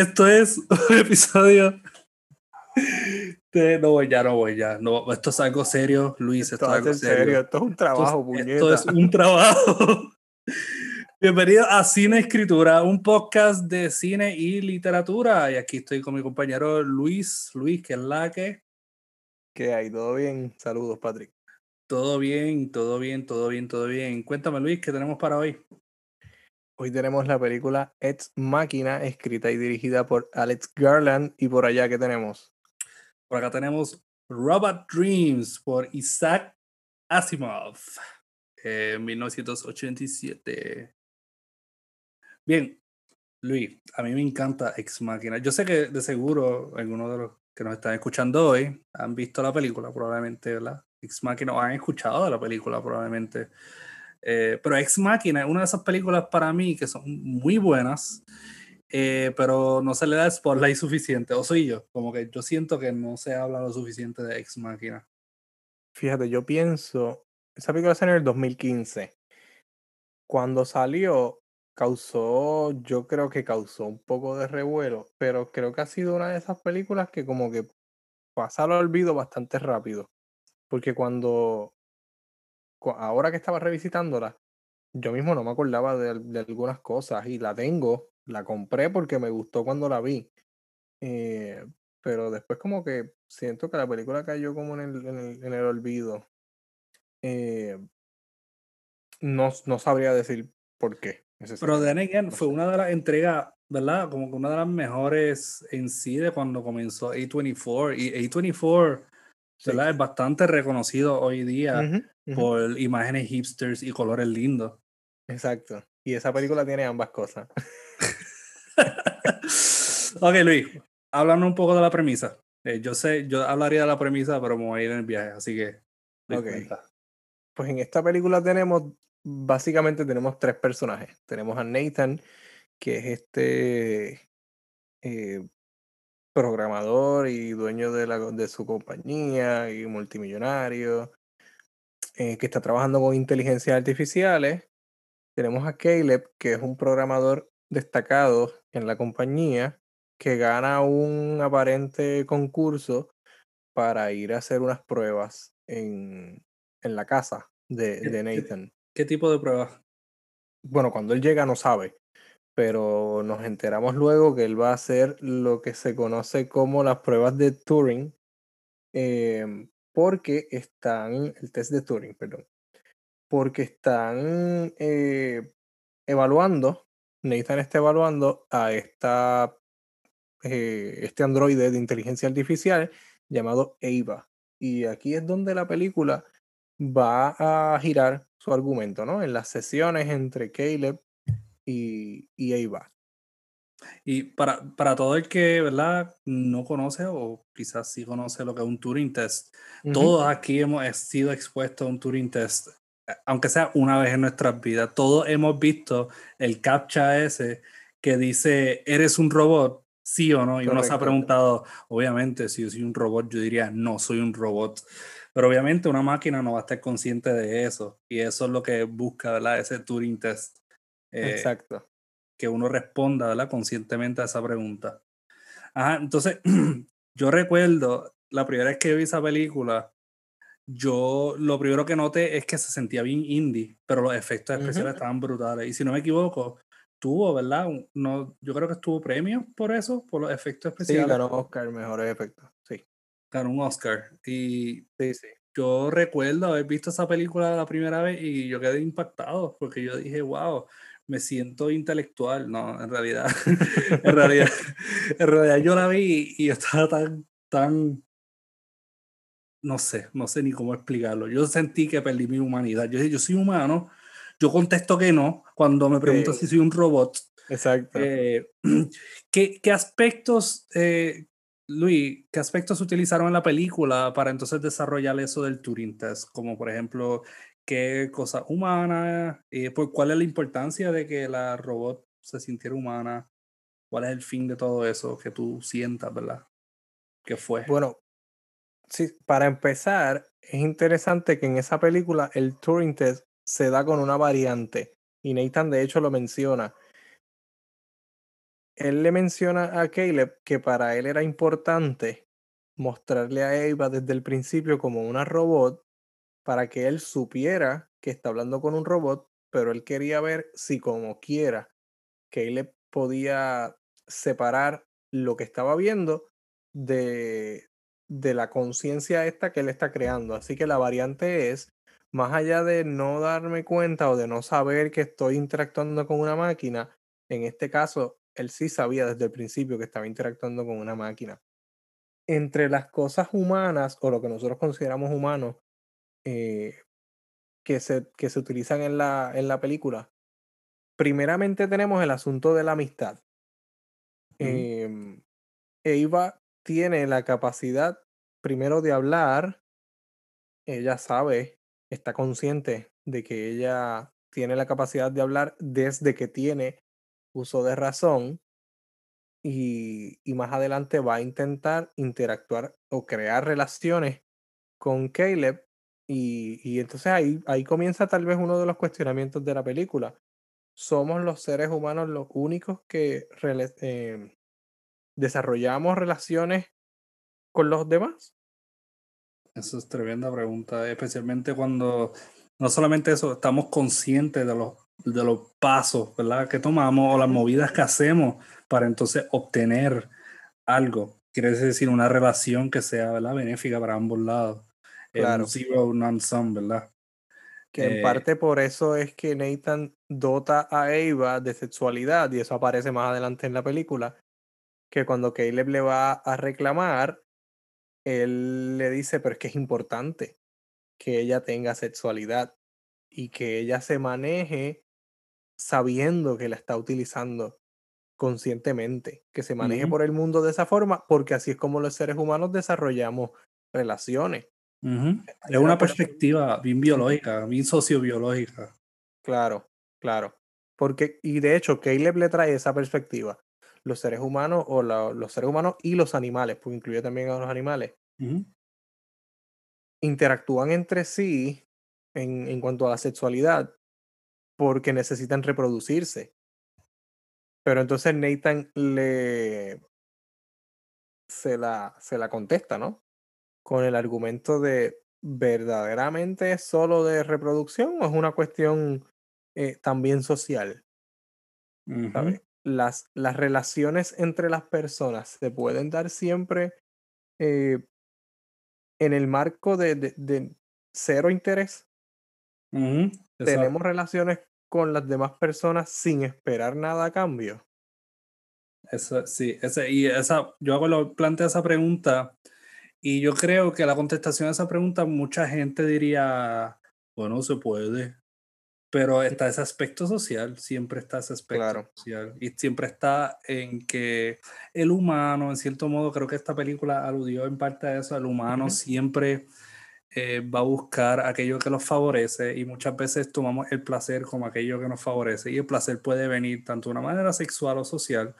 esto es un episodio de... No voy ya, no voy ya. No, esto es algo serio, Luis. Esto, es algo serio. Esto es un trabajo, esto, esto es un trabajo. Bienvenido a Cine Escritura, un podcast de cine y literatura. Y aquí estoy con mi compañero Luis. Luis, que es la que. ¿Qué hay? ¿Todo bien? Saludos, Patrick. Todo bien, todo bien, todo bien, todo bien. Cuéntame, Luis, ¿qué tenemos para hoy? Hoy tenemos la película Ex Máquina, escrita y dirigida por Alex Garland. Y por allá, ¿qué tenemos? Por acá tenemos Robot Dreams por Isaac Asimov, en 1987. Bien, Luis, a mí me encanta Ex Máquina. Yo sé que de seguro algunos de los que nos están escuchando hoy han visto la película, probablemente, ¿verdad? Ex Máquina o han escuchado la película, probablemente. Eh, pero Ex Máquina es una de esas películas para mí que son muy buenas, eh, pero no se le da spotlight suficiente, o soy yo, como que yo siento que no se habla lo suficiente de Ex Máquina. Fíjate, yo pienso, esa película salió en el 2015. Cuando salió, causó, yo creo que causó un poco de revuelo, pero creo que ha sido una de esas películas que como que pasa al olvido bastante rápido. Porque cuando ahora que estaba revisitándola, yo mismo no me acordaba de, de, algunas cosas y la tengo, la compré porque me gustó cuando la vi. Eh, pero después como que siento que la película cayó como en el, en el, en el olvido. Eh, no, no sabría decir por qué. Pero then again, fue una de las entregas, ¿verdad? Como que una de las mejores en sí de cuando comenzó A24. Y A24 Sí. Es bastante reconocido hoy día uh -huh, uh -huh. por imágenes hipsters y colores lindos. Exacto. Y esa película tiene ambas cosas. ok, Luis, háblanos un poco de la premisa. Eh, yo sé, yo hablaría de la premisa, pero me voy a ir en el viaje, así que. Ok. Pues en esta película tenemos, básicamente tenemos tres personajes. Tenemos a Nathan, que es este eh, programador y dueño de, la, de su compañía y multimillonario, eh, que está trabajando con inteligencias artificiales. Tenemos a Caleb, que es un programador destacado en la compañía, que gana un aparente concurso para ir a hacer unas pruebas en, en la casa de, de Nathan. ¿Qué, ¿Qué tipo de pruebas? Bueno, cuando él llega no sabe, pero nos enteramos luego que él va a hacer lo que se conoce como las pruebas de Turing, eh, porque están, el test de Turing, perdón, porque están eh, evaluando, Nathan está evaluando a esta, eh, este androide de inteligencia artificial llamado Ava. Y aquí es donde la película va a girar su argumento, ¿no? En las sesiones entre Caleb y, y ahí va. Y para, para todo el que, ¿verdad? No conoce o quizás sí conoce lo que es un Turing Test, uh -huh. todos aquí hemos sido expuestos a un Turing Test, aunque sea una vez en nuestras vidas. Todos hemos visto el captcha ese que dice, ¿eres un robot? Sí o no. Y Correcto. uno se ha preguntado, obviamente, si yo soy un robot, yo diría, no soy un robot. Pero obviamente una máquina no va a estar consciente de eso. Y eso es lo que busca, ¿verdad? Ese Turing Test. Eh, Exacto. Que uno responda ¿verdad? conscientemente a esa pregunta. Ajá, entonces, yo recuerdo la primera vez que vi esa película, yo lo primero que noté es que se sentía bien indie, pero los efectos especiales uh -huh. estaban brutales. Y si no me equivoco, tuvo, ¿verdad? No, yo creo que estuvo premio por eso, por los efectos especiales. Sí, ganó Oscar, mejores efectos, sí. Ganó un Oscar. Y sí, sí. yo recuerdo haber visto esa película la primera vez y yo quedé impactado porque yo dije, wow, me siento intelectual, no, en realidad, en realidad, en realidad yo la vi y yo estaba tan, tan, no sé, no sé ni cómo explicarlo. Yo sentí que perdí mi humanidad. Yo dije, yo soy humano, yo contesto que no cuando me pregunto sí. si soy un robot. Exacto. Eh, ¿qué, ¿qué, aspectos, eh, Luis, qué aspectos utilizaron en la película para entonces desarrollar eso del Turing Test? Como por ejemplo, qué cosa humana, eh, pues, cuál es la importancia de que la robot se sintiera humana, cuál es el fin de todo eso que tú sientas, ¿verdad? ¿Qué fue? Bueno, sí, para empezar, es interesante que en esa película el Turing Test se da con una variante Y Nathan de hecho lo menciona. Él le menciona a Caleb que para él era importante mostrarle a Eva desde el principio como una robot para que él supiera que está hablando con un robot, pero él quería ver si como quiera Caleb podía separar lo que estaba viendo de, de la conciencia esta que él está creando. Así que la variante es, más allá de no darme cuenta o de no saber que estoy interactuando con una máquina, en este caso, él sí sabía desde el principio que estaba interactuando con una máquina. Entre las cosas humanas o lo que nosotros consideramos humanos eh, que, se, que se utilizan en la, en la película, primeramente tenemos el asunto de la amistad. Eva tiene la capacidad primero de hablar, ella sabe, está consciente de que ella tiene la capacidad de hablar desde que tiene uso de razón y, y más adelante va a intentar interactuar o crear relaciones con Caleb y, y, entonces ahí, ahí comienza tal vez uno de los cuestionamientos de la película. ¿Somos los seres humanos los únicos que eh, desarrollamos relaciones con los demás? Eso es tremenda pregunta, especialmente cuando no solamente eso, estamos conscientes de los, de los pasos ¿verdad? que tomamos o las movidas que hacemos para entonces obtener algo. Quiere decir una relación que sea ¿verdad? benéfica para ambos lados. Claro. Un zero non-sum, ¿verdad? Que en Eh, parte por eso es que Nathan dota a Eva de sexualidad, y eso aparece más adelante en la película, que cuando Caleb le va a reclamar, él le dice, pero es que es importante que ella tenga sexualidad y que ella se maneje sabiendo que la está utilizando conscientemente, que se maneje por el mundo de esa forma, porque así es como los seres humanos desarrollamos relaciones. Es una por- perspectiva bien biológica, bien sociobiológica. Claro, claro. Porque, y de hecho, Caleb le trae esa perspectiva. Los seres humanos, o la- los seres humanos y los animales, porque incluye también a los animales, interactúan entre sí en, en cuanto a la sexualidad porque necesitan reproducirse. Pero entonces Nathan le se la, se la contesta, ¿no? Con el argumento de verdaderamente es solo de reproducción o es una cuestión eh, también social. Las, las relaciones entre las personas se pueden dar siempre eh, en el marco de, de- de cero interés. Tenemos relaciones con las demás personas sin esperar nada a cambio. Eso, sí, ese, y esa, yo hago lo, planteo esa pregunta y yo creo que la contestación a esa pregunta mucha gente diría, bueno, se puede, pero está ese aspecto social, siempre está ese aspecto Claro. social y siempre está en que el humano, en cierto modo, creo que esta película aludió en parte a eso, el humano siempre eh, va a buscar aquello que los favorece y muchas veces tomamos el placer como aquello que nos favorece y el placer puede venir tanto de una manera sexual o social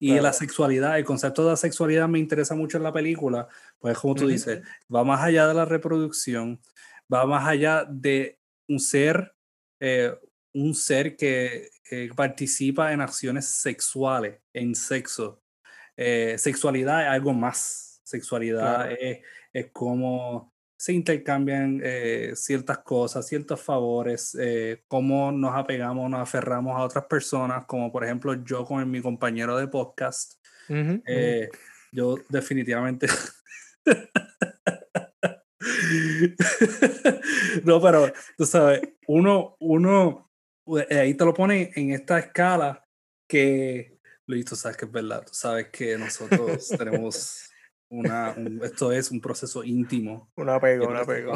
y la Claro. sexualidad, el concepto de la sexualidad me interesa mucho en la película, pues como tú Ujú. dices, va más allá de la reproducción, va más allá de un ser, eh, un ser que eh, participa en acciones sexuales, en sexo. Eh, sexualidad es algo más. Sexualidad Claro. es, es como se intercambian eh, ciertas cosas, ciertos favores, eh, cómo nos apegamos, nos aferramos a otras personas, como por ejemplo yo con mi compañero de podcast. Eh, yo definitivamente... no, pero tú sabes, uno, uno, eh, ahí te lo pone en esta escala que, Luis, tú sabes que es verdad, tú sabes que nosotros tenemos una, un- esto es un proceso íntimo Un apego, un apego.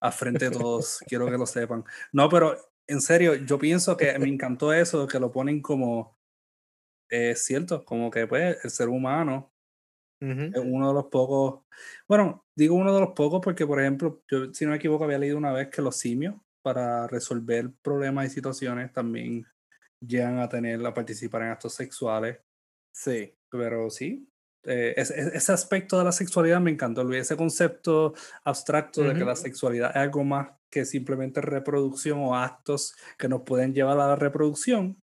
a frente de todos, quiero que lo sepan. No, pero en serio, yo pienso que me encantó eso, que lo ponen como, es cierto, como que pues el ser humano Ujú. es uno de los pocos, bueno, digo uno de los pocos porque, por ejemplo, yo si no me equivoco había leído una vez que los simios para resolver problemas y situaciones también llegan a tener, a participar en actos sexuales, Sí. pero sí, eh, ese, aspecto de la sexualidad me encantó, ese concepto abstracto de que la sexualidad es algo más que simplemente reproducción o actos que nos pueden llevar a la reproducción.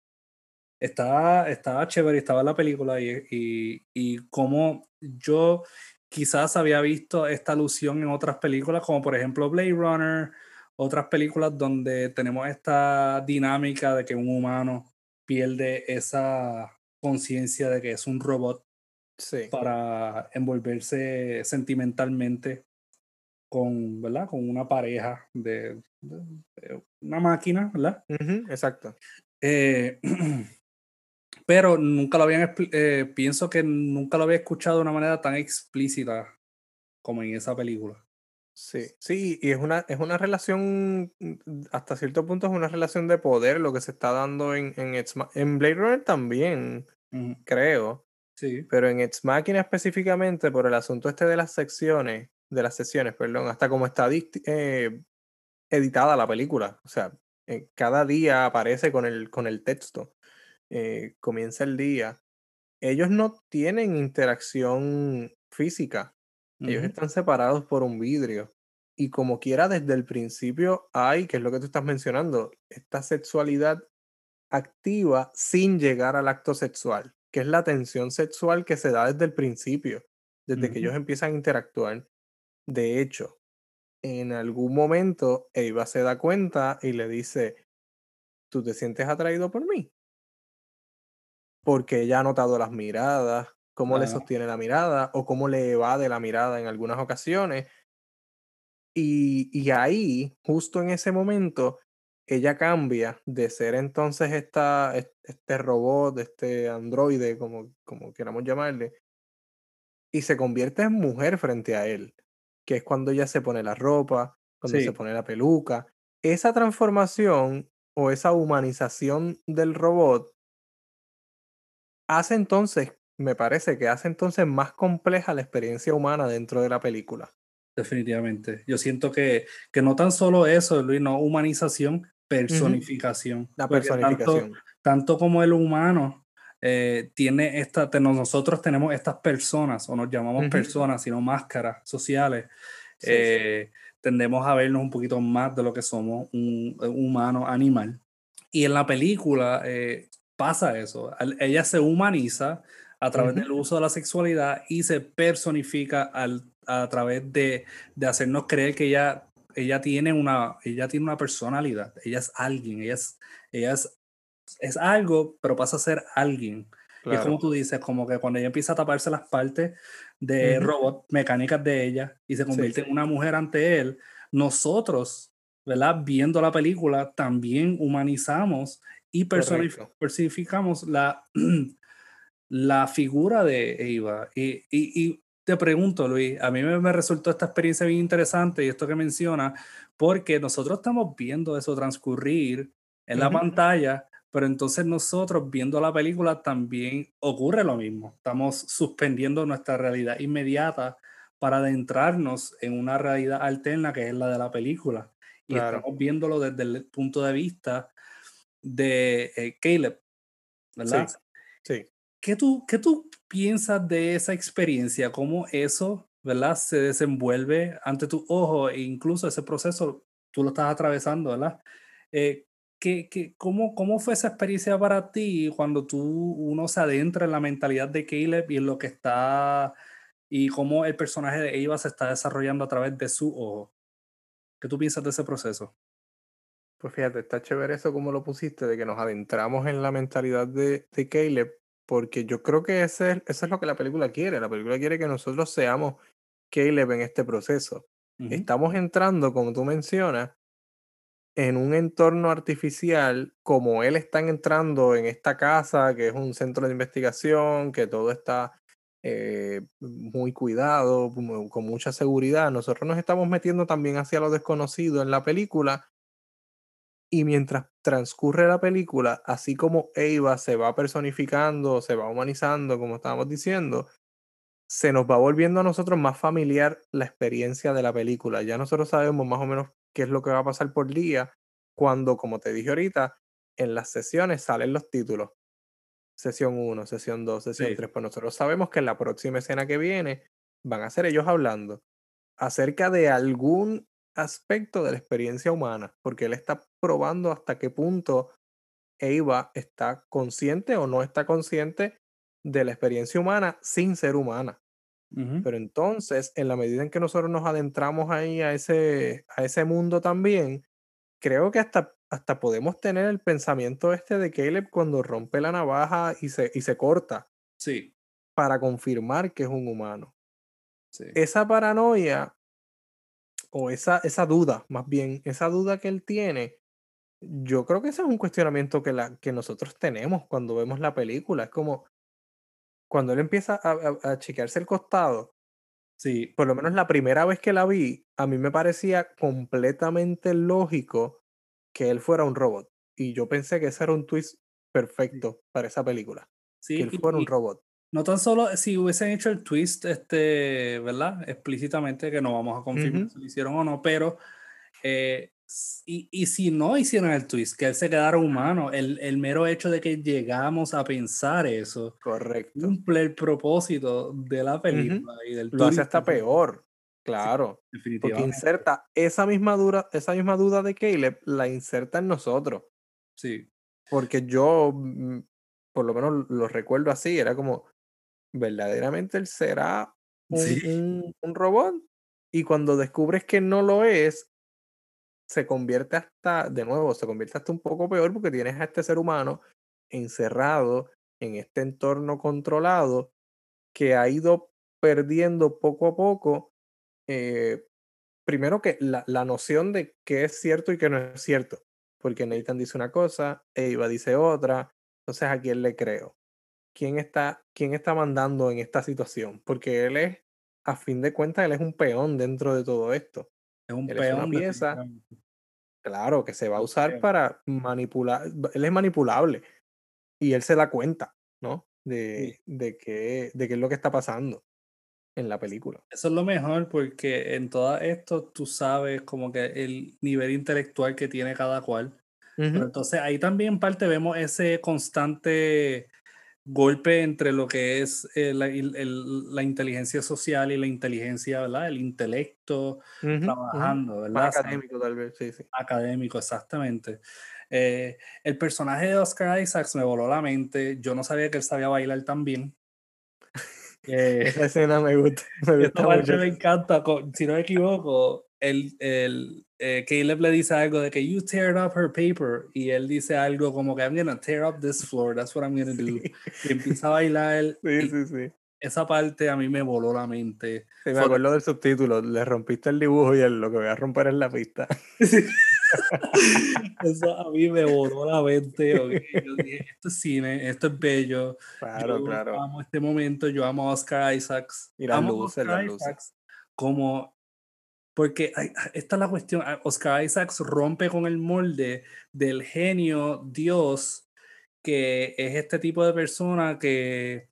Estaba, estaba chévere, estaba en la película y, y, y como yo quizás había visto esta alusión en otras películas, como por ejemplo Blade Runner, otras películas donde tenemos esta dinámica de que un humano pierde esa conciencia de que es un robot para envolverse sentimentalmente con, ¿verdad? con una pareja de, una máquina, ¿verdad? exacto. Eh, pero nunca lo habían, eh, pienso que nunca lo había escuchado de una manera tan explícita como en esa película. Sí, sí, y es una, es una relación, mm, hasta cierto punto es una relación de poder lo que se está dando en, en, en Blade Runner también, creo. Sí. Pero en Ex Machina específicamente, por el asunto este de las secciones, de las sesiones, perdón, hasta como está eh, editada la película. O sea, eh, cada día aparece con el, con el texto. Eh, comienza el día. Ellos no tienen interacción física ellos están separados por un vidrio. Y como quiera, desde el principio hay, que es lo que tú estás mencionando, esta sexualidad activa sin llegar al acto sexual, que es la tensión sexual que se da desde el principio, desde que ellos empiezan a interactuar. De hecho, en algún momento Eva se da cuenta y le dice, ¿tú te sientes atraído por mí? Porque ella ha notado las miradas, cómo le sostiene la mirada o cómo le evade la mirada en algunas ocasiones. Y, y, ahí, justo en ese momento, ella cambia de ser entonces esta, este robot, este androide, como, como queramos llamarle, y se convierte en mujer frente a él, que es cuando ella se pone la ropa, cuando se pone la peluca. Esa transformación o esa humanización del robot hace entonces me parece que hace entonces más compleja la experiencia humana dentro de la película. Definitivamente. Yo siento que, que no tan solo eso, Luis, no humanización, personificación. La personificación. Tanto, como el humano eh, tiene esta, nosotros tenemos estas personas, o nos llamamos personas, sino máscaras sociales. Eh, tendemos a vernos un poquito más de lo que somos un, humano animal. Y en la película eh, pasa eso. Ella se humaniza, a través del uso de la sexualidad y se personifica al, a través de, de, hacernos creer que ella, ella, tiene una, ella tiene una personalidad, ella es alguien, ella es, ella es, es algo, pero pasa a ser alguien. Y es como tú dices, como que cuando ella empieza a taparse las partes de robot mecánicas de ella y se convierte en una mujer ante él, nosotros, ¿verdad? Viendo la película, también humanizamos y personificamos la, la figura de Eva. Y, y, te pregunto, Luis, a mí me, resultó esta experiencia bien interesante y esto que menciona, porque nosotros estamos viendo eso transcurrir en la pantalla, pero entonces nosotros viendo la película también ocurre lo mismo. Estamos suspendiendo nuestra realidad inmediata para adentrarnos en una realidad alterna que es la de la película. Y estamos viéndolo desde el punto de vista de eh, Caleb, ¿verdad? sí. ¿Qué tú, ¿Qué tú piensas de esa experiencia? ¿Cómo eso, verdad, se desenvuelve ante tu ojo e incluso ese proceso tú lo estás atravesando, ¿verdad? Eh, ¿qué, qué, cómo, ¿Cómo fue esa experiencia para ti cuando tú uno se adentra en la mentalidad de Caleb y en lo que está y cómo el personaje de Eva se está desarrollando a través de su ojo? ¿Qué tú piensas de ese proceso? Pues fíjate, está chévere eso como lo pusiste, de que nos adentramos en la mentalidad de, de Caleb, porque yo creo que ese, eso es lo que la película quiere. La película quiere que nosotros seamos Caleb en este proceso. Estamos entrando, como tú mencionas, en un entorno artificial, como él está entrando en esta casa, que es un centro de investigación, que todo está eh, muy cuidado, con mucha seguridad. Nosotros nos estamos metiendo también hacia lo desconocido en la película y mientras transcurre la película, así como Eva se va personificando, se va humanizando, como estábamos diciendo, se nos va volviendo a nosotros más familiar la experiencia de la película. Ya nosotros sabemos más o menos qué es lo que va a pasar por día cuando, como te dije ahorita, en las sesiones salen los títulos. sesión 1, sesión 2, sesión Sí. 3. Pues nosotros sabemos que en la próxima escena que viene van a ser ellos hablando acerca de algún aspecto de la experiencia humana, porque él está probando hasta qué punto Eva está consciente o no está consciente de la experiencia humana sin ser humana. Pero entonces, en la medida en que nosotros nos adentramos ahí a ese, a ese mundo también, creo que hasta, hasta podemos tener el pensamiento este de Caleb cuando rompe la navaja y se, y se corta Sí, para confirmar que es un humano. sí. Esa paranoia o esa, esa duda, más bien, esa duda que él tiene, yo creo que ese es un cuestionamiento que, la, que nosotros tenemos cuando vemos la película. Es como cuando él empieza a, a, a chequearse el costado, Sí, por lo menos la primera vez que la vi, a mí me parecía completamente lógico que él fuera un robot. Y yo pensé que ese era un twist perfecto para esa película. sí. que él fuera y un robot. no tan solo si hubiesen hecho el twist, este, ¿verdad? Explícitamente, que no vamos a confirmar Ujú. si lo hicieron o no, pero eh, y, y si no hicieron el twist, que él se quedara humano, el, el mero hecho de que llegamos a pensar eso Correcto. cumple el propósito de la película y del Lo hace hasta peor. Claro. Porque Definitivamente. inserta esa misma, dura, esa misma duda de Caleb, la inserta en nosotros. Sí, Porque yo, mm, por lo menos lo recuerdo así, era como, verdaderamente él será un, Sí. un- un robot. Y cuando descubres que no lo es, se convierte hasta, de nuevo, se convierte hasta un poco peor porque tienes a este ser humano encerrado en este entorno controlado que ha ido perdiendo poco a poco, eh, primero que la, la noción de qué es cierto y qué no es cierto. Porque Nathan dice una cosa, Eva dice otra, entonces a quién le creo. ¿Quién está, quién está mandando en esta situación? Porque él es, a fin de cuentas, él es un peón dentro de todo esto. es un Él es una peón. pieza. Claro, que se va a usar para manipular, él es manipulable y él se da cuenta, ¿no? De, de, qué, de qué es lo que está pasando en la película. Eso es lo mejor porque en todo esto tú sabes como que el nivel intelectual que tiene cada cual. Pero Ujú, entonces ahí también en parte vemos ese constante golpe entre lo que es eh, la, il- el- la inteligencia social y la inteligencia, ¿verdad? El intelecto ujú, ujú. trabajando, ¿verdad? Más O sea, académico, tal vez, sí, sí. académico, exactamente. Eh, el personaje de Oscar Isaacs me voló la mente. Yo no sabía que él sabía bailar tan bien. Eh, Esa escena me gusta, me esta gusta parte mucho. me encanta. Si no me equivoco, el, el, eh, Caleb le dice algo de que you tear up her paper y él dice algo como que I'm gonna tear up this floor, that's what I'm gonna do. Sí, Y empieza a bailar. sí, sí, sí. Esa parte a mí me voló la mente. Sí, me Fue- acuerdo del subtítulo. Le rompiste el dibujo y él, lo que voy a romper es la pista. Eso a mí me voló la mente. ok. Yo dije, esto es cine, esto es bello. Claro, yo claro. amo este momento, yo amo a Oscar Isaacs. Y las amo luces, Oscar las luces. Isaacs como porque ay, esta es la cuestión. ah, Oscar Isaacs rompe con el molde del genio Dios que es este tipo de persona que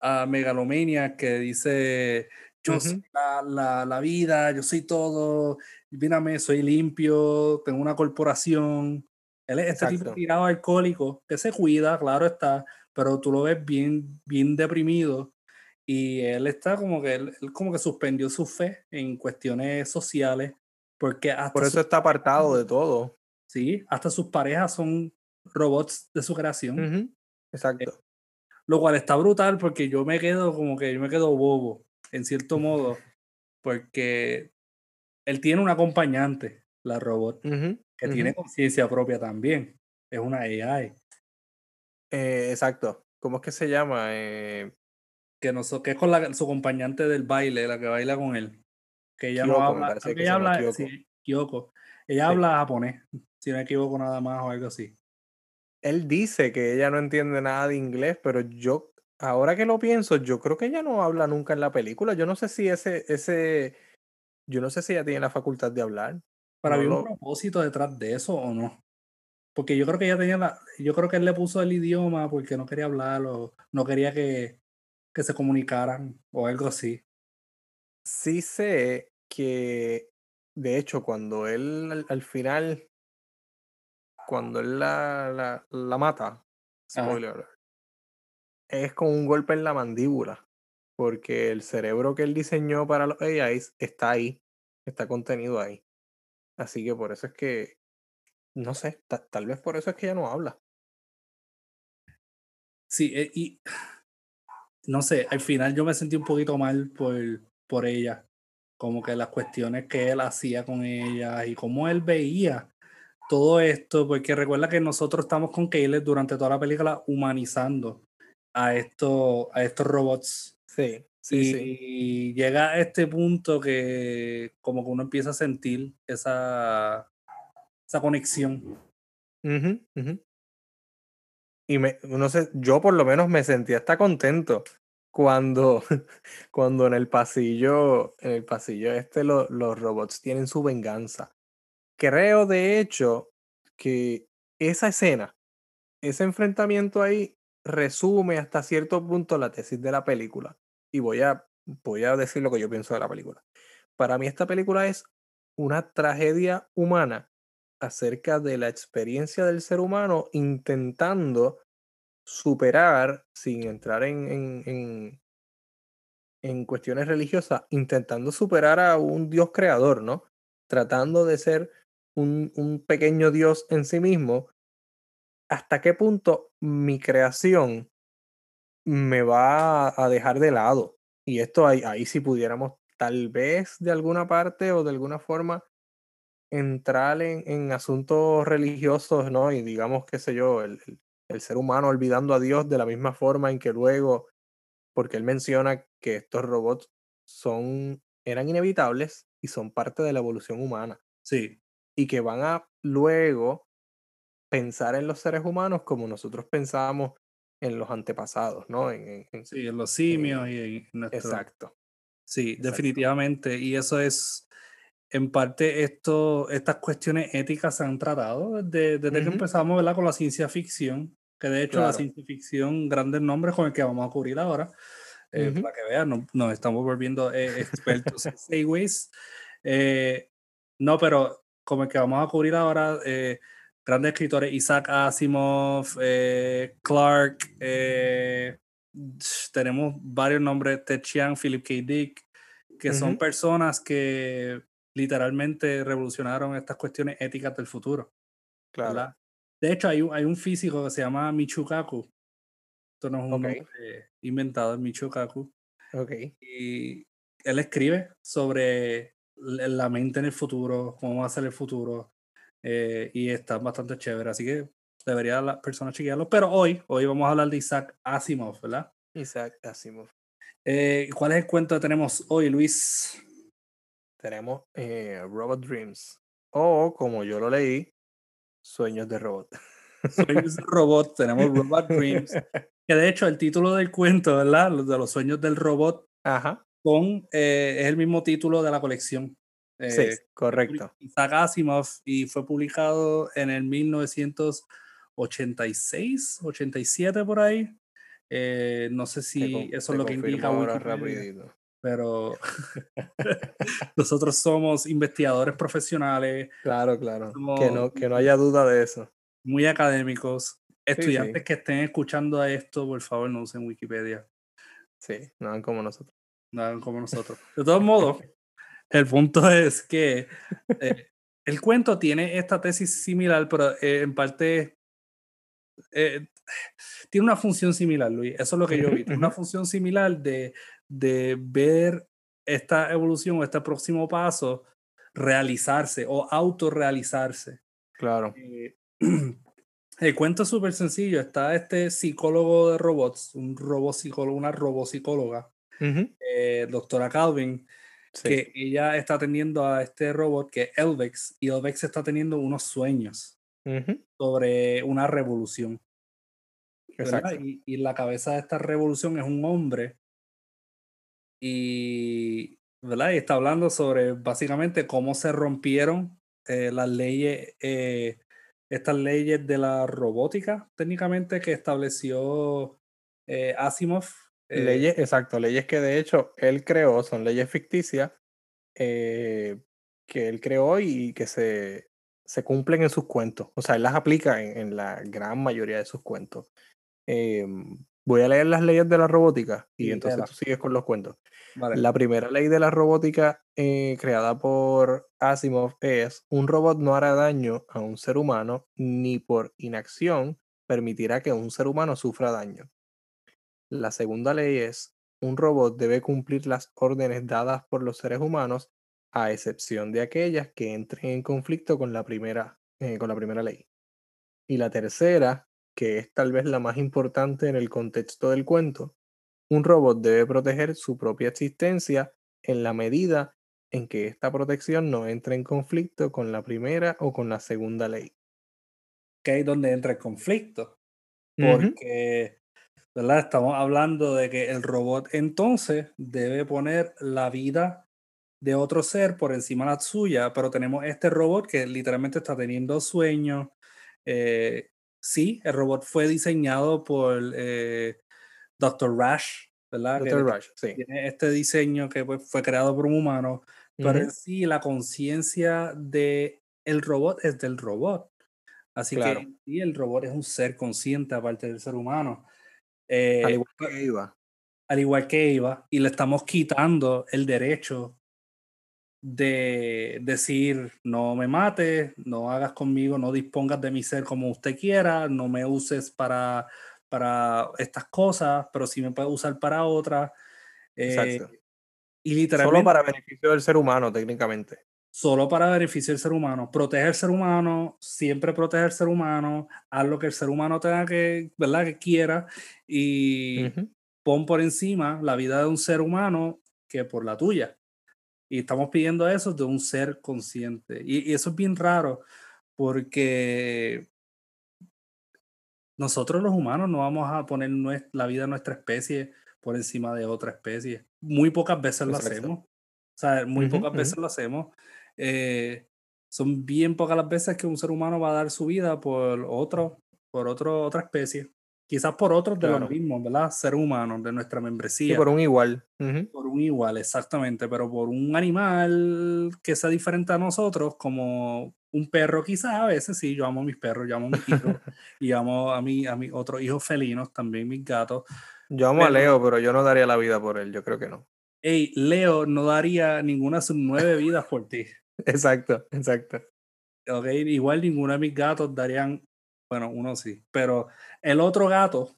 a megalomania que dice yo soy la, la, la vida, yo soy todo, mírame, soy limpio, tengo una corporación. Él es este tipo tirado alcohólico que se cuida, claro está, pero tú lo ves bien, bien deprimido y él está como que él, él como que suspendió su fe en cuestiones sociales porque hasta Por eso está apartado de todo. sí, hasta sus parejas son robots de su creación, Exacto. lo cual está brutal porque yo me quedo como que yo me quedo bobo en cierto modo porque él tiene un acompañante, la robot, que tiene conciencia propia también, es una AI. Eh, exacto. ¿Cómo es que se llama? Eh, que, no, que es con la, su acompañante del baile, la que baila con él. Que ella no Kyoko, habla, que ella habla, Kyoko. sí, Kyoko. Ella Sí. habla japonés, si no me equivoco nada más o algo así. Él dice que ella no entiende nada de inglés, pero yo, ahora que lo pienso, yo creo que ella no habla nunca en la película. Yo no sé si ese, ese, yo no sé si ella tiene la facultad de hablar. Pero No había un propósito detrás de eso o no. Porque yo creo que ella tenía la, yo creo que él le puso el idioma porque no quería hablar o no quería que, que se comunicaran o algo así. Sí sé que, de hecho, cuando él al, al final, cuando él la, la, la mata, spoiler es con un golpe en la mandíbula, porque el cerebro que él diseñó para los AIs está ahí, está contenido ahí. Así que por eso es que, no sé, tal vez por eso es que ella no habla. Sí, eh, y no sé, al final yo me sentí un poquito mal por, por ella, como que las cuestiones que él hacía con ella y cómo él veía todo esto, porque recuerda que nosotros estamos con Caleb durante toda la película humanizando a, esto, a estos robots. Sí, sí, y, sí. y llega a este punto que como que uno empieza a sentir esa, esa conexión. Y me, no sé, yo por lo menos me sentía hasta contento cuando, cuando en el pasillo, en el pasillo este los robots tienen su venganza. Creo de hecho que esa escena, ese enfrentamiento ahí resume hasta cierto punto la tesis de la película. Y voy a, voy a decir lo que yo pienso de la película. Para mí esta película es una tragedia humana acerca de la experiencia del ser humano intentando superar, sin entrar en, en, en, cuestiones religiosas, intentando superar a un Dios creador, ¿no? Tratando de ser un, un pequeño Dios en sí mismo. ¿Hasta qué punto mi creación me va a dejar de lado? Y esto ahí, ahí si pudiéramos tal vez de alguna parte o de alguna forma entrar en, en, asuntos religiosos, ¿no? Y digamos, qué sé yo, el, el, ser humano olvidando a Dios de la misma forma en que luego, porque él menciona que estos robots son, eran inevitables y son parte de la evolución humana. Sí. Y que van a luego pensar en los seres humanos como nosotros pensábamos en los antepasados, ¿no? En, en, sí, en los simios y en nuestro... Exacto. Sí, Exacto. definitivamente. Y eso es en parte esto, estas cuestiones éticas se han tratado desde, desde que empezamos con la ciencia ficción, que de hecho la ciencia ficción, grandes nombres con el que vamos a cubrir ahora, eh, para que vean, nos, estamos volviendo eh, expertos en Segways. Eh, no, pero como el que vamos a cubrir ahora, grandes escritores, Isaac Asimov, Clark, tenemos varios nombres, Ted Chiang, Philip K. Dick, que son personas que literalmente revolucionaron estas cuestiones éticas del futuro. Claro. De hecho, hay un, hay un físico que se llama Michukaku. Esto no es un nombre inventado, es Michukaku. Okay. Y él escribe sobre la mente en el futuro, cómo va a ser el futuro. Eh, y está bastante chévere. Así que debería las personas chequearlo. Pero hoy, hoy vamos a hablar de Isaac Asimov, ¿verdad? Isaac Asimov. Eh, ¿Cuál es el cuento que tenemos hoy, Luis? Tenemos eh, Robot Dreams. O, como yo lo leí, Sueños de Robot. Sueños de Robot, tenemos Robot Dreams. Que de hecho el título del cuento, ¿verdad? De los sueños del robot, Ajá. Con, eh, es el mismo título de la colección. Eh, sí, correcto. Isaac Asimov y fue publicado en el 1986, 87 por ahí. Eh, no sé si eso es lo que indica rapidito pero nosotros somos investigadores profesionales. Claro, claro. Que no, que no haya duda de eso. Muy académicos. Estudiantes que estén escuchando a esto, por favor, no usen Wikipedia. Sí, no hagan como nosotros. No hagan como nosotros. De todos modos, el punto es que eh, el cuento tiene esta tesis similar, pero eh, en parte eh, tiene una función similar, Luis. Eso es lo que yo vi. Tiene una función similar de de ver esta evolución o este próximo paso realizarse o autorrealizarse. Claro. Eh, el cuento es súper sencillo. Está este psicólogo de robots, un robopsicólogo, una robopsicóloga, eh, doctora Calvin, que ella está atendiendo a este robot que es Elvex, y Elvex está teniendo unos sueños sobre una revolución. Y, y, la cabeza de esta revolución es un hombre y, ¿verdad? está hablando sobre básicamente cómo se rompieron eh, las leyes, eh, estas leyes de la robótica técnicamente que estableció eh, Asimov. leyes, exacto, leyes que de hecho él creó, son leyes ficticias que él creó y que se, se cumplen en sus cuentos. O sea, él las aplica en, en la gran mayoría de sus cuentos. Em, Voy a leer las leyes de la robótica y entonces tú sigues con los cuentos. Vale. La primera ley de la robótica eh, creada por Asimov es un robot no hará daño a un ser humano ni por inacción permitirá que un ser humano sufra daño. La segunda ley es un robot debe cumplir las órdenes dadas por los seres humanos a excepción de aquellas que entren en conflicto con la primera, eh, con la primera ley. Y la tercera, que es tal vez la más importante en el contexto del cuento, un robot debe proteger su propia existencia en la medida en que esta protección no entre en conflicto con la primera o con la segunda ley. Que ahí es donde entra el conflicto. Porque, ¿verdad? Estamos hablando de que el robot entonces debe poner la vida de otro ser por encima de la suya, pero tenemos este robot que literalmente está teniendo sueños. eh, sí, el robot fue diseñado por eh, Dr. Rash, ¿verdad? Dr. que Rush, sí. tiene este diseño que pues, fue creado por un humano, pero en sí la conciencia de el robot es del robot. Así Claro. que sí, el robot es un ser consciente aparte del ser humano. Al Eh, igual pe- que Eva. al igual que Eva, y le estamos quitando el derecho de decir no me mates, no hagas conmigo, no dispongas de mi ser como usted quiera, no me uses para, para estas cosas, pero sí me puedes usar para otras. Eh, y Solo literalmente para beneficio del ser humano, técnicamente. solo para beneficio del ser humano. Protege al ser humano, siempre protege al ser humano, haz lo que el ser humano tenga que, ¿verdad? Que quiera y Ujú, pon por encima la vida de un ser humano que por la tuya. Y estamos pidiendo eso de un ser consciente. Y, y eso es bien raro porque nosotros los humanos no vamos a poner la vida de nuestra especie por encima de otra especie. Muy pocas veces lo hacemos. O sea, muy pocas veces lo hacemos. Eh, son bien pocas las veces que un ser humano va a dar su vida por otro, por otro, otra especie. Quizás por otros de Claro. los mismos, ¿verdad? Ser humanos, de nuestra Sí, membresía. por un igual. Por un igual, exactamente, pero por un animal que sea diferente a nosotros, como un perro quizás, a veces sí, yo amo a mis perros, yo amo a mis hijos, y amo a, mi, a mis otros hijos felinos, también mis gatos. Yo amo a Leo, pero yo no daría la vida por él, yo creo que no. Ey, Leo no daría ninguna de sus nueve vidas por ti, Exacto, exacto. ¿ok? Igual ninguno de mis gatos darían, bueno, uno sí, pero el otro gato,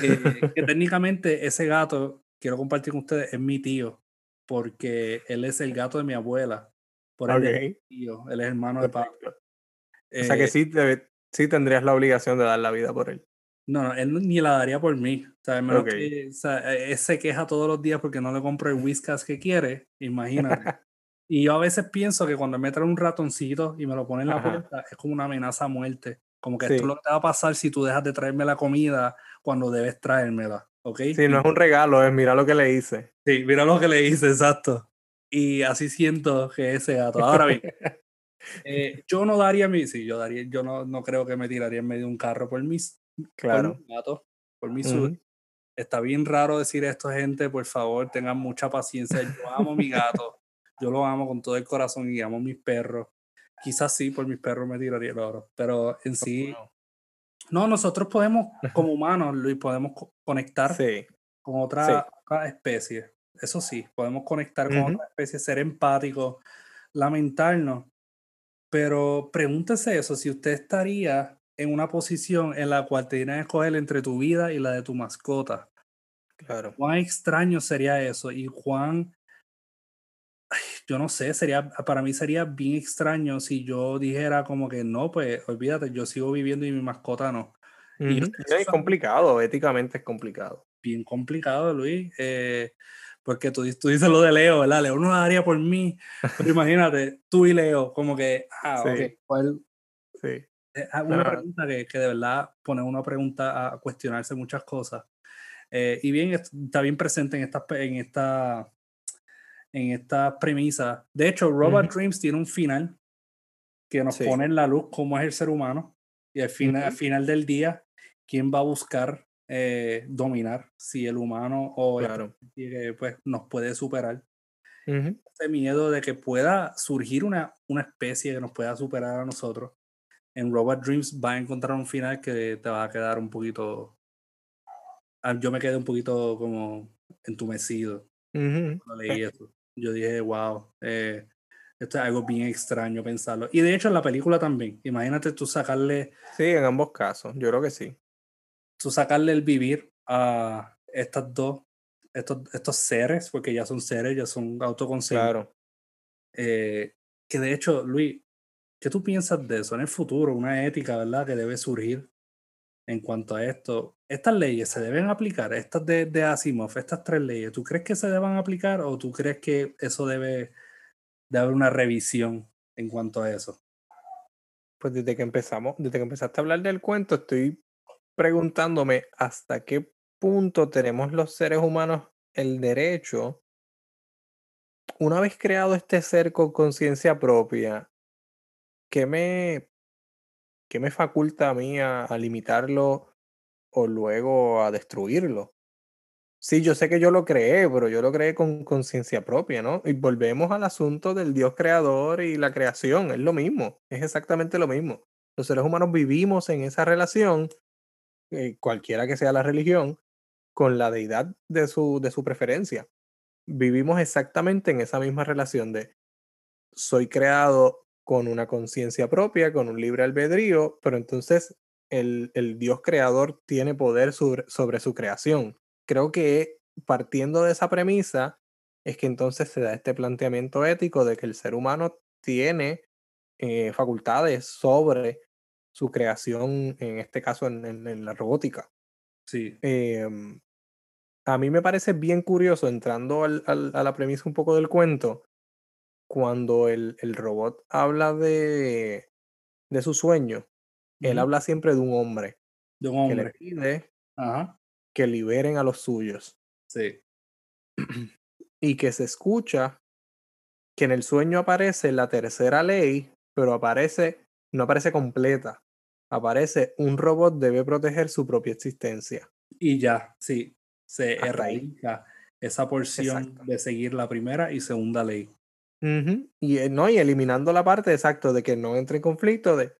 eh, que técnicamente ese gato, quiero compartir con ustedes, es mi tío, porque él es el gato de mi abuela, por ende, es mi tío, él es hermano de perfecto. O sea que Eh, sí, te- sí tendrías la obligación de dar la vida por él. No, no, él ni la daría por mí. O sea, menos que, o sea, eh, él se queja todos los días porque no le compro el whiskas que quiere, imagínate. Y yo a veces pienso que cuando me trae un ratoncito y me lo pone en la Ajá. puerta, es como una amenaza a muerte. Como que esto es lo que te va a pasar si tú dejas de traerme la comida cuando debes traérmela, ¿ok? Sí, no es un regalo, es mira lo que le hice. Sí, mira lo que le hice, exacto. Y así siento que ese gato. Ahora bien, eh, yo no daría mi, sí, yo daría, yo no, no creo que me tiraría en medio de un carro por mis, por Claro. por mi Ujú. sur. Está bien raro decir esto, gente, por favor, tengan mucha paciencia. Yo amo a mi gato, yo lo amo con todo el corazón y amo a mis perros. Quizás sí, por mis perros me tiraría el oro, pero en sí, no, nosotros podemos, como humanos, Luis, podemos co- conectar Sí, con otra, otra especie. Eso sí, podemos conectar con otra especie, ser empáticos, lamentarnos. Pero pregúntese eso, si usted estaría en una posición en la cual te dieran a escoger entre tu vida y la de tu mascota, claro. cuán extraño sería eso y cuán, yo no sé, sería, para mí sería bien extraño si yo dijera como que no, pues olvídate, yo sigo viviendo y mi mascota no. Y yo que Sí, eso Es complicado, éticamente es complicado. bien complicado, Luis, eh, porque tú, tú dices lo de Leo, ¿verdad? Leo no lo daría por mí, pero imagínate, tú y Leo, como que, ah, Sí. ok, ¿cuál- Sí. eh, ah, una pregunta que, que de verdad pone una pregunta a cuestionarse muchas cosas. Eh, y bien, est- está bien presente en esta, en esta, en esta premisa. De hecho, Robot. Dreams tiene un final que nos Sí. pone en la luz cómo es el ser humano. Y al final, al final del día, ¿quién va a buscar eh, dominar? Si el humano o Claro. que pues, nos puede superar. Ujú. Ese miedo de que pueda surgir una, una especie que nos pueda superar a nosotros. En Robot Dreams va a encontrar un final que te va a quedar un poquito ah, yo me quedé un poquito como entumecido cuando leí eso. Yo dije, wow, eh, esto es algo bien extraño pensarlo. Y de hecho en la película también, imagínate tú sacarle, Sí, en ambos casos, yo creo que sí. tú sacarle el vivir a estas dos, estos, estos seres, porque ya son seres, ya son autoconcebidos. Claro. Eh, que de hecho, Luis, ¿qué tú piensas de eso en el futuro? Una ética, ¿verdad? Que debe surgir en cuanto a esto. ¿Estas leyes se deben aplicar? Estas de, de Asimov, estas tres leyes, ¿tú crees que se deban aplicar o tú crees que eso debe de haber una revisión en cuanto a eso? Pues desde que empezamos, desde que empezaste a hablar del cuento, estoy preguntándome hasta qué punto tenemos los seres humanos el derecho, una vez creado este ser con conciencia propia, ¿qué me, qué me faculta a mí a, a limitarlo o luego a destruirlo? Sí, yo sé que yo lo creé, pero yo lo creé con conciencia propia, ¿no? Y volvemos al asunto del Dios creador y la creación, es lo mismo, es exactamente lo mismo. Los seres humanos vivimos en esa relación, eh, cualquiera que sea la religión, con la deidad de su, de su preferencia. Vivimos exactamente en esa misma relación de soy creado con una conciencia propia, con un libre albedrío, pero entonces el, el Dios creador tiene poder sobre, sobre su creación creo que partiendo de esa premisa es que entonces se da este planteamiento ético de que el ser humano tiene eh, facultades sobre su creación, en este caso en, en, en la robótica. Sí. Eh, a mí me parece bien curioso, entrando al, al, a la premisa un poco del cuento, cuando el, el robot habla de, de su sueño, uh -huh. él habla siempre de un hombre. De un hombre. Que le pide Ajá que liberen a los suyos. Sí. y que se escucha que en el sueño aparece la tercera ley, pero aparece, no aparece completa. Aparece un robot debe proteger su propia existencia. Y ya, sí, se Hasta erradica ahí. esa porción exacto. de seguir la primera y segunda ley. Uh -huh. y, no, y eliminando la parte exacto de que no entre en conflicto de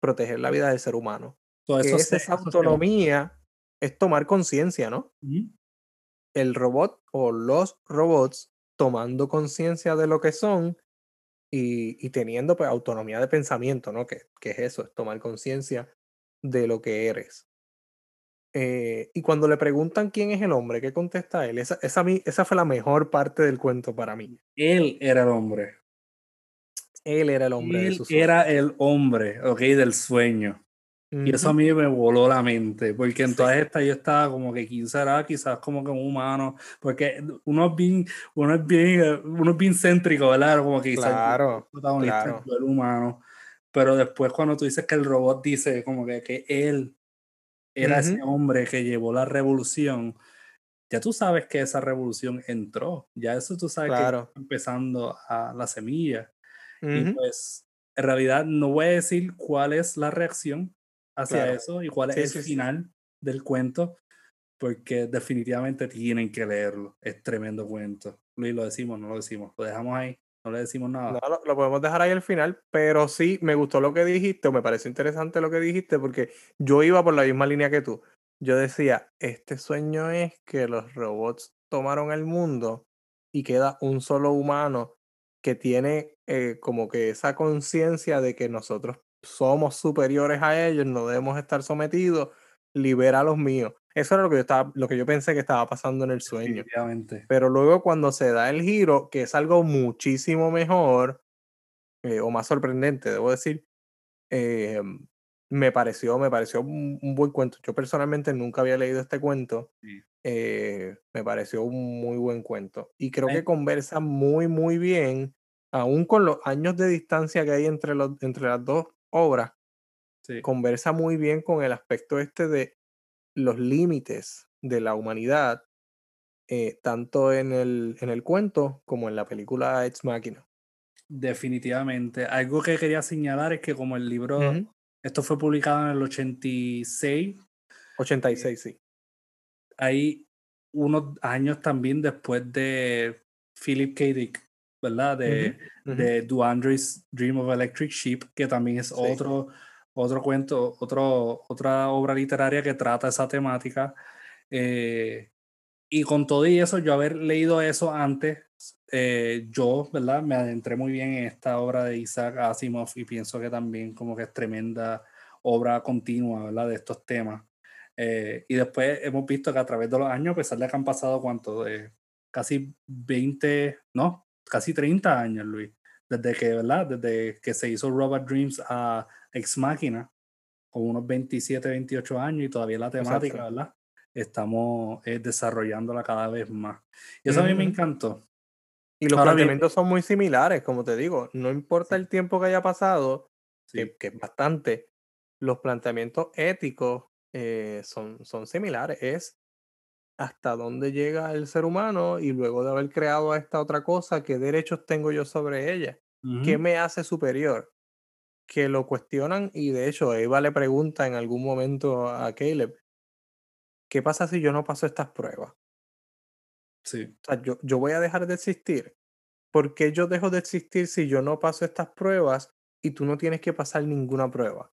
proteger la vida del ser humano. Que es esa autonomía es tomar conciencia, ¿no? Uh -huh. El robot o los robots tomando conciencia de lo que son y, y, teniendo pues autonomía de pensamiento, ¿no? Que, que es eso, es tomar conciencia de lo que eres. Eh, y cuando le preguntan quién es el hombre, ¿qué contesta él? Esa, esa, esa fue la mejor parte del cuento para mí. Él era el hombre. Él era el hombre. Él de su sueño. era el hombre, ok, del sueño. Uh -huh. Y eso a mí me voló la mente, porque en sí. todas estas yo estaba como que quién será, quizás como que un humano, porque uno es bien, uno es bien, uno es bien céntrico, ¿verdad? Como que quizás claro, el protagonista claro. el humano, pero después cuando tú dices que el robot dice como que, que él era uh -huh. ese hombre que llevó la revolución, ya tú sabes que esa revolución entró, ya eso tú sabes claro. que está empezando a la semilla. Uh Y pues, en realidad, no voy a decir cuál es la reacción hacia Claro. eso y cuál Sí, es sí, el sí. final del cuento, porque definitivamente tienen que leerlo. Es tremendo cuento. Luis, lo decimos, no lo decimos. Lo dejamos ahí, no le decimos nada. No, lo, lo podemos dejar ahí al final, pero sí me gustó lo que dijiste, o me pareció interesante lo que dijiste, porque yo iba por la misma línea que tú. Yo decía, este sueño es que los robots tomaron el mundo y queda un solo humano que tiene eh, como que esa conciencia de que nosotros somos superiores a ellos, no debemos estar sometidos, libera a los míos. Eso era lo que yo estaba, lo que yo pensé que estaba pasando en el sueño. Pero luego cuando se da el giro, que es algo muchísimo mejor, eh, o más sorprendente, debo decir, eh, me pareció, me pareció un, un, buen cuento. Yo personalmente nunca había leído este cuento. Sí. Eh, me pareció un muy buen cuento. Y creo que conversa muy, muy bien, aún con los años de distancia que hay entre, los, entre las dos obras, Sí. conversa muy bien con el aspecto este de los límites de la humanidad, eh, tanto en el, en el cuento como en la película Ex Machina. Definitivamente. Algo que quería señalar es que como el libro, Uh -huh. Esto fue publicado en el 86, 86, sí. hay unos años también después de Philip K. Dick, ¿verdad? De, Uh -huh. de Duandre's Dream of Electric Sheep, que también es Sí. otro, otro cuento, otro, otra obra literaria que trata esa temática. Eh, y con todo y eso, yo haber leído eso antes, eh, yo, ¿verdad? Me adentré muy bien en esta obra de Isaac Asimov y pienso que también como que es tremenda obra continua, ¿verdad? De estos temas. Eh, y después hemos visto que a través de los años, a pesar de que han pasado, ¿cuánto? casi 20, no, casi 30 años, Luis, desde que, ¿verdad? Desde que se hizo Robot Dreams a Ex Máquina, con unos 27, 28 años y todavía la temática, ¿verdad? estamos eh, desarrollándola cada vez más. Y eso a mí me encantó. Y los planteamientos son muy similares, como te digo, no importa el tiempo que haya pasado, que, es bastante, los planteamientos éticos eh, son, son similares. Es hasta dónde llega el ser humano y luego de haber creado a esta otra cosa, qué derechos tengo yo sobre ella, qué me hace superior. Que lo cuestionan y de hecho Eva le pregunta en algún momento a Caleb, ¿qué pasa si yo no paso estas pruebas? Sí. O sea, yo, yo voy a dejar de existir. ¿Por qué yo dejo de existir si yo no paso estas pruebas y tú no tienes que pasar ninguna prueba?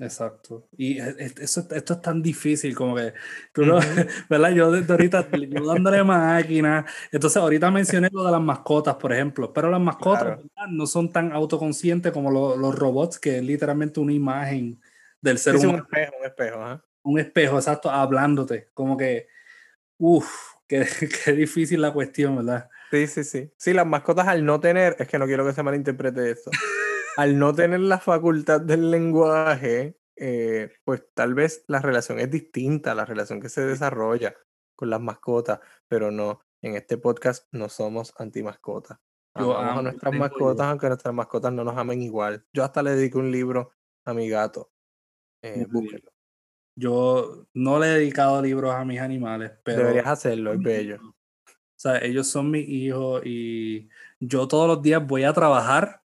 Exacto. Y e, e, eso, esto es tan difícil como que, tú no, ¿verdad? Yo desde ahorita, yo dándole máquina. Entonces, ahorita mencioné lo de las mascotas, por ejemplo, pero las mascotas no son tan autoconscientes como los robots, que es literalmente una imagen del ser humano. un espejo, un espejo un espejo, exacto, hablándote. Como que, uff, qué, qué, difícil la cuestión, ¿verdad? Sí, sí, sí. Sí, las mascotas al no tener, es que no quiero que se malinterprete esto, al no tener la facultad del lenguaje, eh, pues tal vez la relación es distinta, la relación que se desarrolla con las mascotas, pero no, en este podcast no somos anti-mascotas. Amamos a nuestras mascotas, aunque nuestras mascotas no nos amen igual. Yo hasta le dediqué un libro a mi gato. Eh, yo no le he dedicado libros a mis animales, pero... Deberías hacerlo, es bello. O sea, ellos son mis hijos y yo todos los días voy a trabajar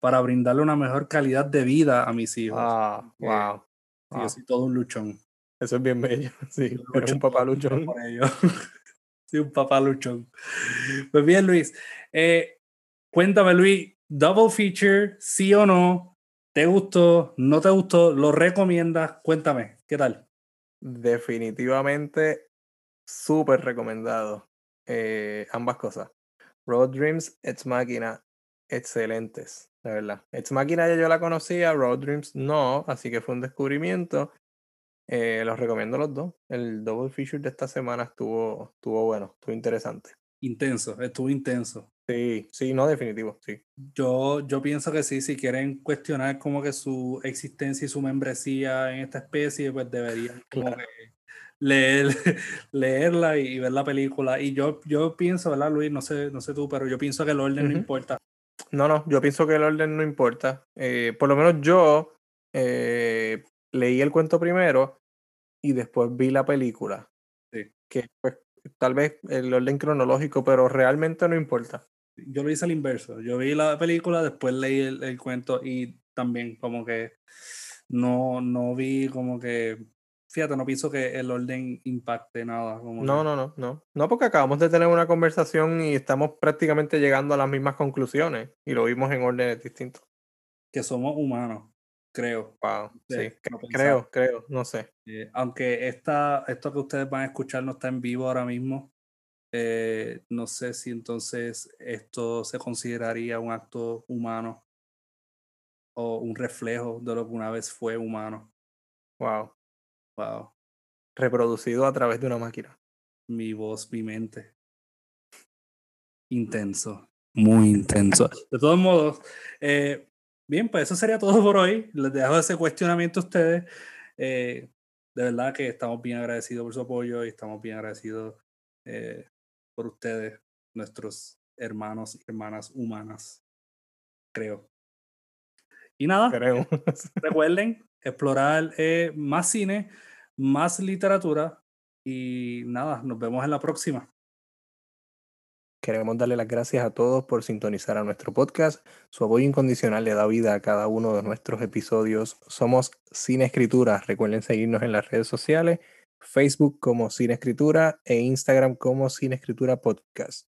para brindarle una mejor calidad de vida a mis hijos. Ah, wow. Yo soy todo un luchón. Eso es bien bello. Sí, eres un papá luchón. Por ello. sí, un papá luchón. Pues bien, Luis. Eh, cuéntame, Luis, double feature, sí o no, ¿Te gustó? ¿No te gustó? ¿Lo recomiendas? Cuéntame, ¿qué tal? Definitivamente súper recomendado. Eh, ambas cosas. Road Dreams, Ex Máquina, excelentes, de verdad. Ex Máquina ya yo la conocía, Road Dreams no, así que fue un descubrimiento. Eh, los recomiendo los dos. El double feature de esta semana estuvo, estuvo bueno, estuvo interesante. Intenso, estuvo intenso. Sí, sí, no, definitivo, sí. Yo, yo pienso que sí, si quieren cuestionar como que su existencia y su membresía en esta especie, pues deberían leer, leerla y, ver la película. Y yo, yo pienso, ¿verdad, Luis? No sé, no sé tú, pero yo pienso que el orden no importa. No, no, yo pienso que el orden no importa. Eh, por lo menos yo eh, leí el cuento primero y después vi la película. Sí. Que pues tal vez el orden cronológico, pero realmente no importa yo lo hice al inverso. Yo vi la película, después leí el, cuento y también como que no, no vi como que, fíjate, no pienso que el orden impacte nada. no, no, no, no. No, porque acabamos de tener una conversación y estamos prácticamente llegando a las mismas conclusiones y lo vimos en órdenes distintos. Que somos humanos, creo. Wow, sí, creo, creo, no sé. Eh, aunque esta, esto que ustedes van a escuchar no está en vivo ahora mismo, eh, no sé si entonces esto se consideraría un acto humano o un reflejo de lo que una vez fue humano. Wow. Wow. Reproducido a través de una máquina. Mi voz, mi mente. Intenso. Muy intenso. De todos modos, eh, bien, pues eso sería todo por hoy. Les dejo ese cuestionamiento a ustedes. Eh, de verdad que estamos bien agradecidos por su apoyo y estamos bien agradecidos eh, por ustedes, nuestros hermanos y hermanas humanas, creo. Y nada, creo. recuerden explorar eh, más cine, más literatura y nada, nos vemos en la próxima. Queremos darle las gracias a todos por sintonizar a nuestro podcast. Su apoyo incondicional le da vida a cada uno de nuestros episodios. Somos Cine Escritura. Recuerden seguirnos en las redes sociales Facebook como Cine Escritura e Instagram como Cine Escritura Podcast.